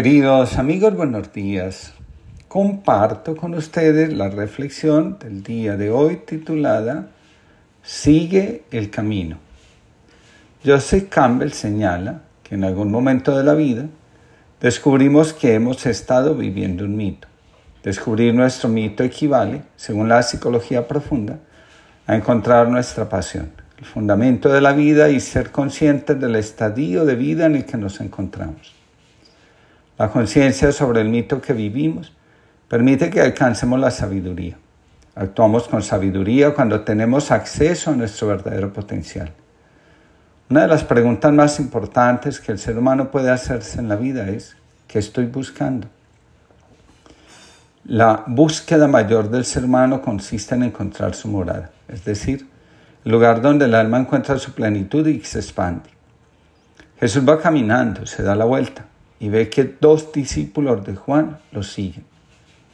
Queridos amigos, buenos días. Comparto con ustedes la reflexión del día de hoy titulada Sigue el camino. Joseph Campbell señala que en algún momento de la vida descubrimos que hemos estado viviendo un mito. Descubrir nuestro mito equivale, según la psicología profunda, a encontrar nuestra pasión, el fundamento de la vida y ser conscientes del estadio de vida en el que nos encontramos. La conciencia sobre el mito que vivimos permite que alcancemos la sabiduría. Actuamos con sabiduría cuando tenemos acceso a nuestro verdadero potencial. Una de las preguntas más importantes que el ser humano puede hacerse en la vida es, ¿qué estoy buscando? La búsqueda mayor del ser humano consiste en encontrar su morada, es decir, el lugar donde el alma encuentra su plenitud y se expande. Jesús va caminando, se da la vuelta y ve que dos discípulos de Juan lo siguen.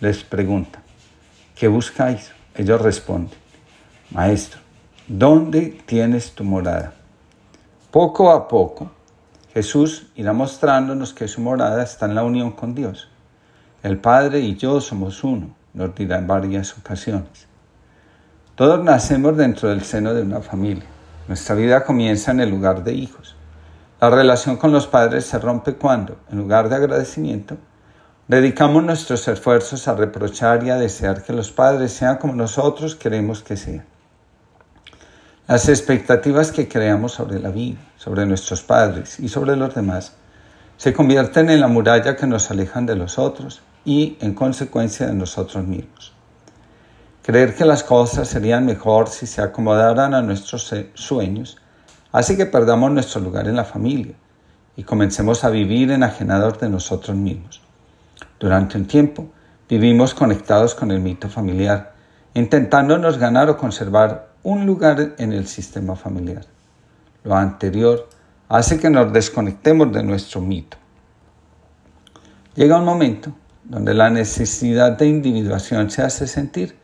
Les pregunta, ¿qué buscáis? Ellos responden, Maestro, ¿dónde tienes tu morada? Poco a poco, Jesús irá mostrándonos que su morada está en la unión con Dios. El Padre y yo somos uno, nos dirá en varias ocasiones. Todos nacemos dentro del seno de una familia. Nuestra vida comienza en el lugar de hijos. La relación con los padres se rompe cuando, en lugar de agradecimiento, dedicamos nuestros esfuerzos a reprochar y a desear que los padres sean como nosotros queremos que sean. Las expectativas que creamos sobre la vida, sobre nuestros padres y sobre los demás se convierten en la muralla que nos alejan de los otros y, en consecuencia, de nosotros mismos. Creer que las cosas serían mejor si se acomodaran a nuestros sueños hace que perdamos nuestro lugar en la familia y comencemos a vivir enajenados de nosotros mismos. Durante un tiempo vivimos conectados con el mito familiar, intentándonos ganar o conservar un lugar en el sistema familiar. Lo anterior hace que nos desconectemos de nuestro mito. Llega un momento donde la necesidad de individuación se hace sentir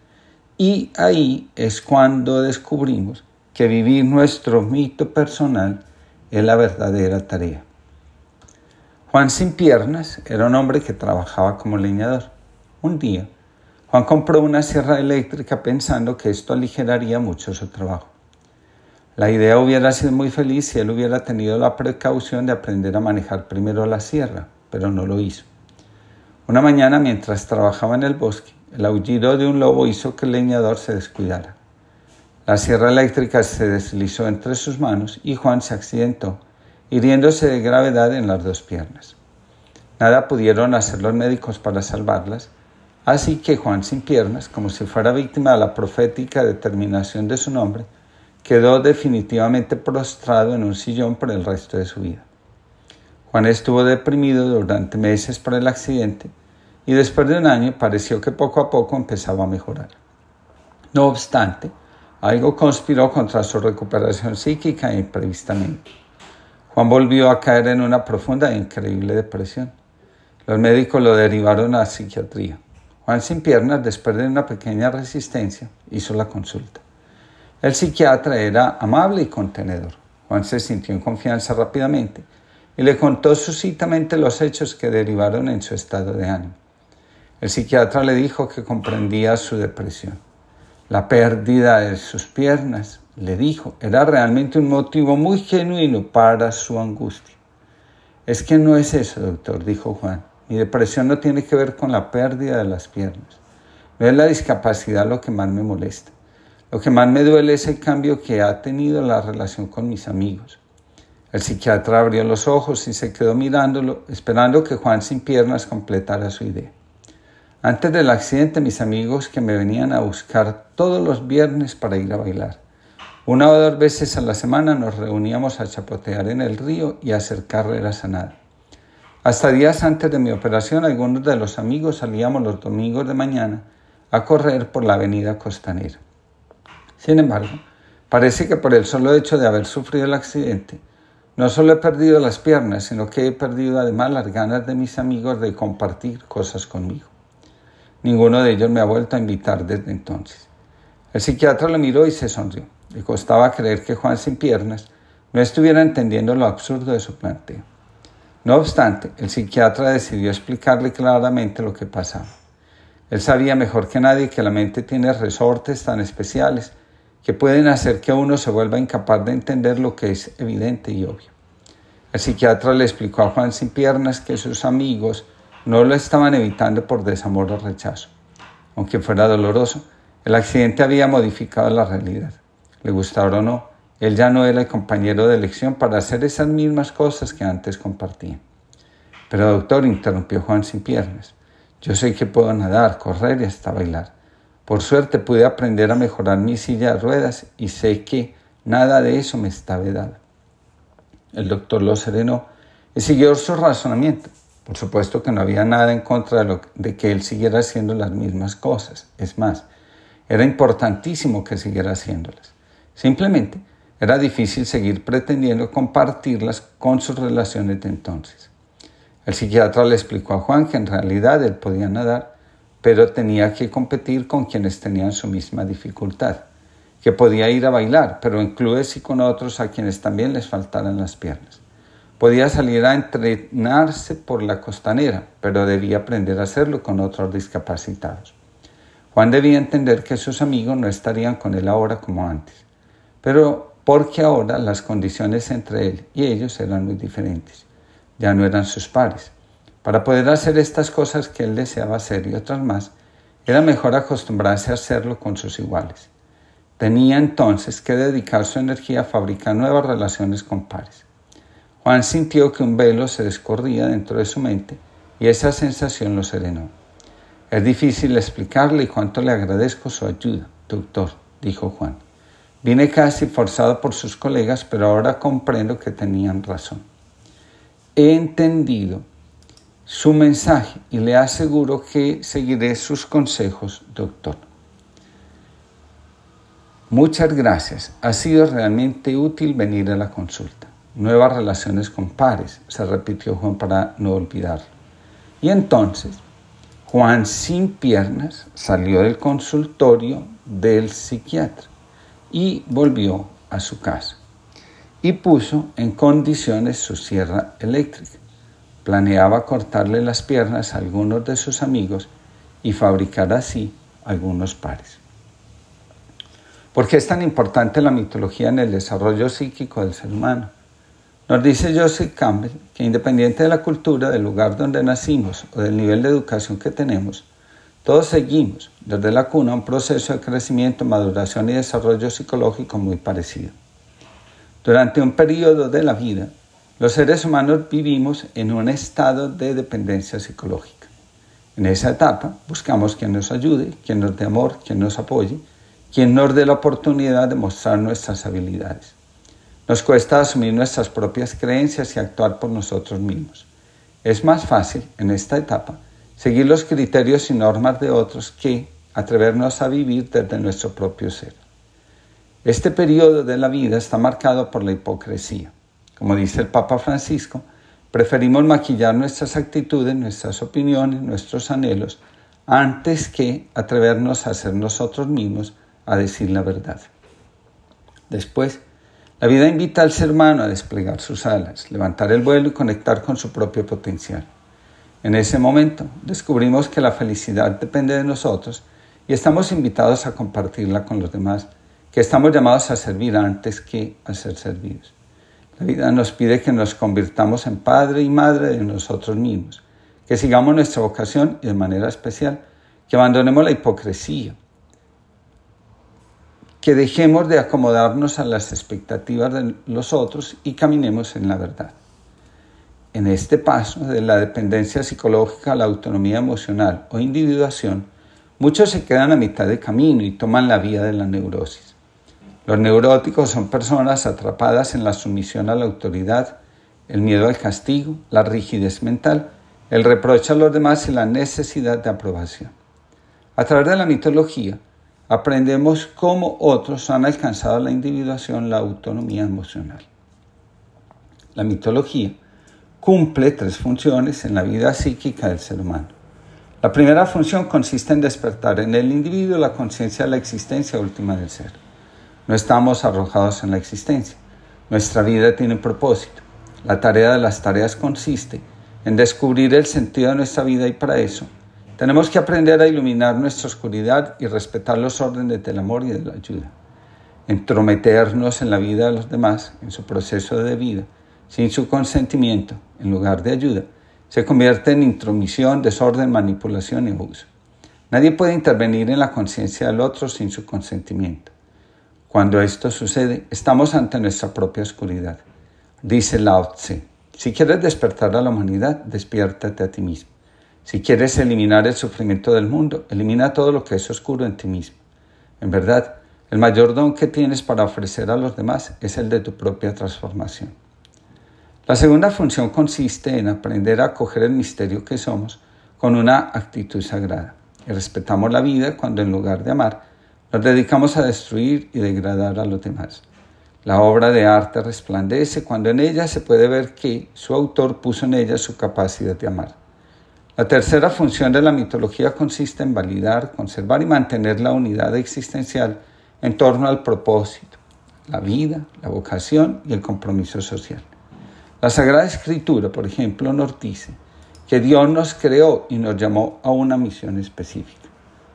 y ahí es cuando descubrimos que vivir nuestro mito personal es la verdadera tarea. Juan sin piernas era un hombre que trabajaba como leñador. Un día, Juan compró una sierra eléctrica pensando que esto aligeraría mucho su trabajo. La idea hubiera sido muy feliz si él hubiera tenido la precaución de aprender a manejar primero la sierra, pero no lo hizo. Una mañana, mientras trabajaba en el bosque, el aullido de un lobo hizo que el leñador se descuidara. La sierra eléctrica se deslizó entre sus manos y Juan se accidentó, hiriéndose de gravedad en las dos piernas. Nada pudieron hacer los médicos para salvarlas, así que Juan sin piernas, como si fuera víctima de la profética determinación de su nombre, quedó definitivamente prostrado en un sillón por el resto de su vida. Juan estuvo deprimido durante meses por el accidente y después de un año pareció que poco a poco empezaba a mejorar. No obstante, algo conspiró contra su recuperación psíquica imprevistamente. Juan volvió a caer en una profunda e increíble depresión. Los médicos lo derivaron a psiquiatría. Juan sin piernas, después de una pequeña resistencia, hizo la consulta. El psiquiatra era amable y contenedor. Juan se sintió en confianza rápidamente y le contó suscitamente los hechos que derivaron en su estado de ánimo. El psiquiatra le dijo que comprendía su depresión. La pérdida de sus piernas, le dijo, era realmente un motivo muy genuino para su angustia. Es que no es eso, doctor, dijo Juan. Mi depresión no tiene que ver con la pérdida de las piernas. No es la discapacidad lo que más me molesta. Lo que más me duele es el cambio que ha tenido la relación con mis amigos. El psiquiatra abrió los ojos y se quedó mirándolo, esperando que Juan sin piernas completara su idea. Antes del accidente, mis amigos que me venían a buscar todos los viernes para ir a bailar. Una o dos veces a la semana nos reuníamos a chapotear en el río y a hacer carreras a nada. Hasta días antes de mi operación, algunos de los amigos salíamos los domingos de mañana a correr por la avenida costanera. Sin embargo, parece que por el solo hecho de haber sufrido el accidente, no solo he perdido las piernas, sino que he perdido además las ganas de mis amigos de compartir cosas conmigo. Ninguno de ellos me ha vuelto a invitar desde entonces. El psiquiatra lo miró y se sonrió. Le costaba creer que Juan sin piernas no estuviera entendiendo lo absurdo de su planteo. No obstante, el psiquiatra decidió explicarle claramente lo que pasaba. Él sabía mejor que nadie que la mente tiene resortes tan especiales que pueden hacer que uno se vuelva incapaz de entender lo que es evidente y obvio. El psiquiatra le explicó a Juan sin piernas que sus amigos no lo estaban evitando por desamor o rechazo. Aunque fuera doloroso, el accidente había modificado la realidad. Le gustara o no, él ya no era el compañero de elección para hacer esas mismas cosas que antes compartían. Pero doctor, interrumpió Juan sin piernas, yo sé que puedo nadar, correr y hasta bailar. Por suerte pude aprender a mejorar mi silla de ruedas y sé que nada de eso me está vedado. El doctor lo serenó y siguió su razonamiento. Por supuesto que no había nada en contra de, que él siguiera haciendo las mismas cosas. Es más, era importantísimo que siguiera haciéndolas. Simplemente era difícil seguir pretendiendo compartirlas con sus relaciones de entonces. El psiquiatra le explicó a Juan que en realidad él podía nadar, pero tenía que competir con quienes tenían su misma dificultad, que podía ir a bailar, pero en clubes y con otros a quienes también les faltaran las piernas. Podía salir a entrenarse por la costanera, pero debía aprender a hacerlo con otros discapacitados. Juan debía entender que sus amigos no estarían con él ahora como antes, pero porque ahora las condiciones entre él y ellos eran muy diferentes. Ya no eran sus pares. Para poder hacer estas cosas que él deseaba hacer y otras más, era mejor acostumbrarse a hacerlo con sus iguales. Tenía entonces que dedicar su energía a fabricar nuevas relaciones con pares. Juan sintió que un velo se descorría dentro de su mente y esa sensación lo serenó. Es difícil explicarle cuánto le agradezco su ayuda, doctor, dijo Juan. Vine casi forzado por sus colegas, pero ahora comprendo que tenían razón. He entendido su mensaje y le aseguro que seguiré sus consejos, doctor. Muchas gracias. Ha sido realmente útil venir a la consulta. Nuevas relaciones con pares, se repitió Juan para no olvidarlo. Y entonces, Juan sin piernas salió del consultorio del psiquiatra y volvió a su casa. Y puso en condiciones su sierra eléctrica. Planeaba cortarle las piernas a algunos de sus amigos y fabricar así algunos pares. ¿Por qué es tan importante la mitología en el desarrollo psíquico del ser humano? Nos dice Joseph Campbell que independiente de la cultura, del lugar donde nacimos o del nivel de educación que tenemos, todos seguimos desde la cuna un proceso de crecimiento, maduración y desarrollo psicológico muy parecido. Durante un periodo de la vida, los seres humanos vivimos en un estado de dependencia psicológica. En esa etapa buscamos quien nos ayude, quien nos dé amor, quien nos apoye, quien nos dé la oportunidad de mostrar nuestras habilidades. Nos cuesta asumir nuestras propias creencias y actuar por nosotros mismos. Es más fácil en esta etapa seguir los criterios y normas de otros que atrevernos a vivir desde nuestro propio ser. Este periodo de la vida está marcado por la hipocresía. Como dice el Papa Francisco, preferimos maquillar nuestras actitudes, nuestras opiniones, nuestros anhelos, antes que atrevernos a ser nosotros mismos a decir la verdad. Después, la vida invita al ser humano a desplegar sus alas, levantar el vuelo y conectar con su propio potencial. En ese momento descubrimos que la felicidad depende de nosotros y estamos invitados a compartirla con los demás, que estamos llamados a servir antes que a ser servidos. La vida nos pide que nos convirtamos en padre y madre de nosotros mismos, que sigamos nuestra vocación y de manera especial, que abandonemos la hipocresía, que dejemos de acomodarnos a las expectativas de los otros y caminemos en la verdad en este paso de la dependencia psicológica a la autonomía emocional o individuación, muchos se quedan a mitad de camino y toman la vía de la neurosis. Los neuróticos son personas atrapadas en la sumisión a la autoridad, el miedo al castigo, la rigidez mental, el reproche a los demás y la necesidad de aprobación. A través de la mitología, aprendemos cómo otros han alcanzado la individuación, la autonomía emocional. La mitología cumple tres funciones en la vida psíquica del ser humano. La primera función consiste en despertar en el individuo la conciencia de la existencia última del ser. No estamos arrojados en la existencia. Nuestra vida tiene propósito. La tarea de las tareas consiste en descubrir el sentido de nuestra vida y para eso tenemos que aprender a iluminar nuestra oscuridad y respetar los órdenes del amor y de la ayuda. Entrometernos en la vida de los demás, en su proceso de vida, sin su consentimiento, en lugar de ayuda, se convierte en intromisión, desorden, manipulación y abuso. Nadie puede intervenir en la conciencia del otro sin su consentimiento. Cuando esto sucede, estamos ante nuestra propia oscuridad. Dice Lao Tse, si quieres despertar a la humanidad, despiértate a ti mismo. Si quieres eliminar el sufrimiento del mundo, elimina todo lo que es oscuro en ti mismo. En verdad, el mayor don que tienes para ofrecer a los demás es el de tu propia transformación. La segunda función consiste en aprender a acoger el misterio que somos con una actitud sagrada. Y respetamos la vida cuando en lugar de amar, nos dedicamos a destruir y degradar a los demás. La obra de arte resplandece cuando en ella se puede ver que su autor puso en ella su capacidad de amar. La tercera función de la mitología consiste en validar, conservar y mantener la unidad existencial en torno al propósito, la vida, la vocación y el compromiso social. La Sagrada Escritura, por ejemplo, nos dice que Dios nos creó y nos llamó a una misión específica.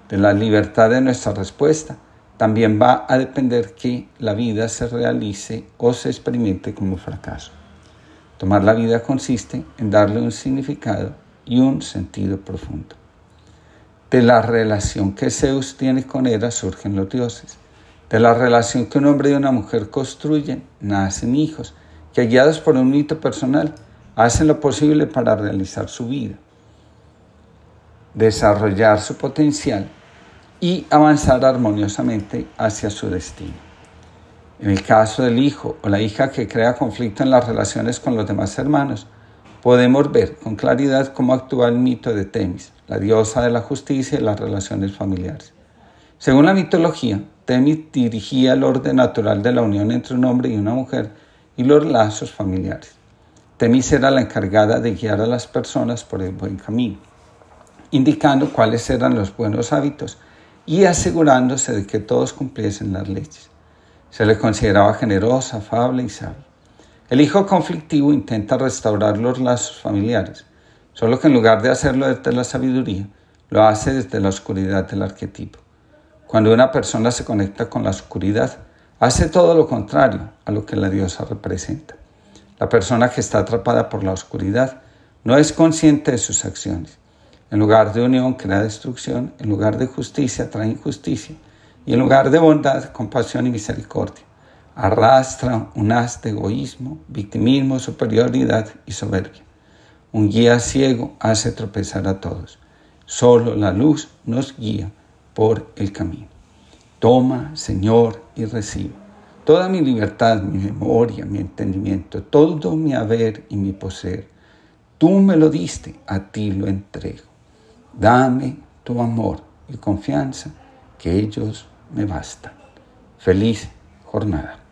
De la libertad de nuestra respuesta también va a depender que la vida se realice o se experimente como fracaso. Tomar la vida consiste en darle un significado y un sentido profundo. De la relación que Zeus tiene con Hera surgen los dioses. De la relación que un hombre y una mujer construyen, nacen hijos, que guiados por un mito personal, hacen lo posible para realizar su vida, desarrollar su potencial y avanzar armoniosamente hacia su destino. En el caso del hijo o la hija que crea conflicto en las relaciones con los demás hermanos, podemos ver con claridad cómo actúa el mito de Temis, la diosa de la justicia y las relaciones familiares. Según la mitología, Temis dirigía el orden natural de la unión entre un hombre y una mujer y los lazos familiares. Temis era la encargada de guiar a las personas por el buen camino, indicando cuáles eran los buenos hábitos y asegurándose de que todos cumpliesen las leyes. Se le consideraba generosa, afable y sabia. El hijo conflictivo intenta restaurar los lazos familiares, solo que en lugar de hacerlo desde la sabiduría, lo hace desde la oscuridad del arquetipo. Cuando una persona se conecta con la oscuridad, hace todo lo contrario a lo que la diosa representa. La persona que está atrapada por la oscuridad no es consciente de sus acciones. En lugar de unión crea destrucción, en lugar de justicia trae injusticia, y en lugar de bondad, compasión y misericordia arrastra un haz de egoísmo, victimismo, superioridad y soberbia. Un guía ciego hace tropezar a todos. Solo la luz nos guía por el camino. Toma, Señor, y recibe toda mi libertad, mi memoria, mi entendimiento, todo mi haber y mi poseer. Tú me lo diste, a ti lo entrego. Dame tu amor y confianza, que ellos me bastan. Feliz jornada.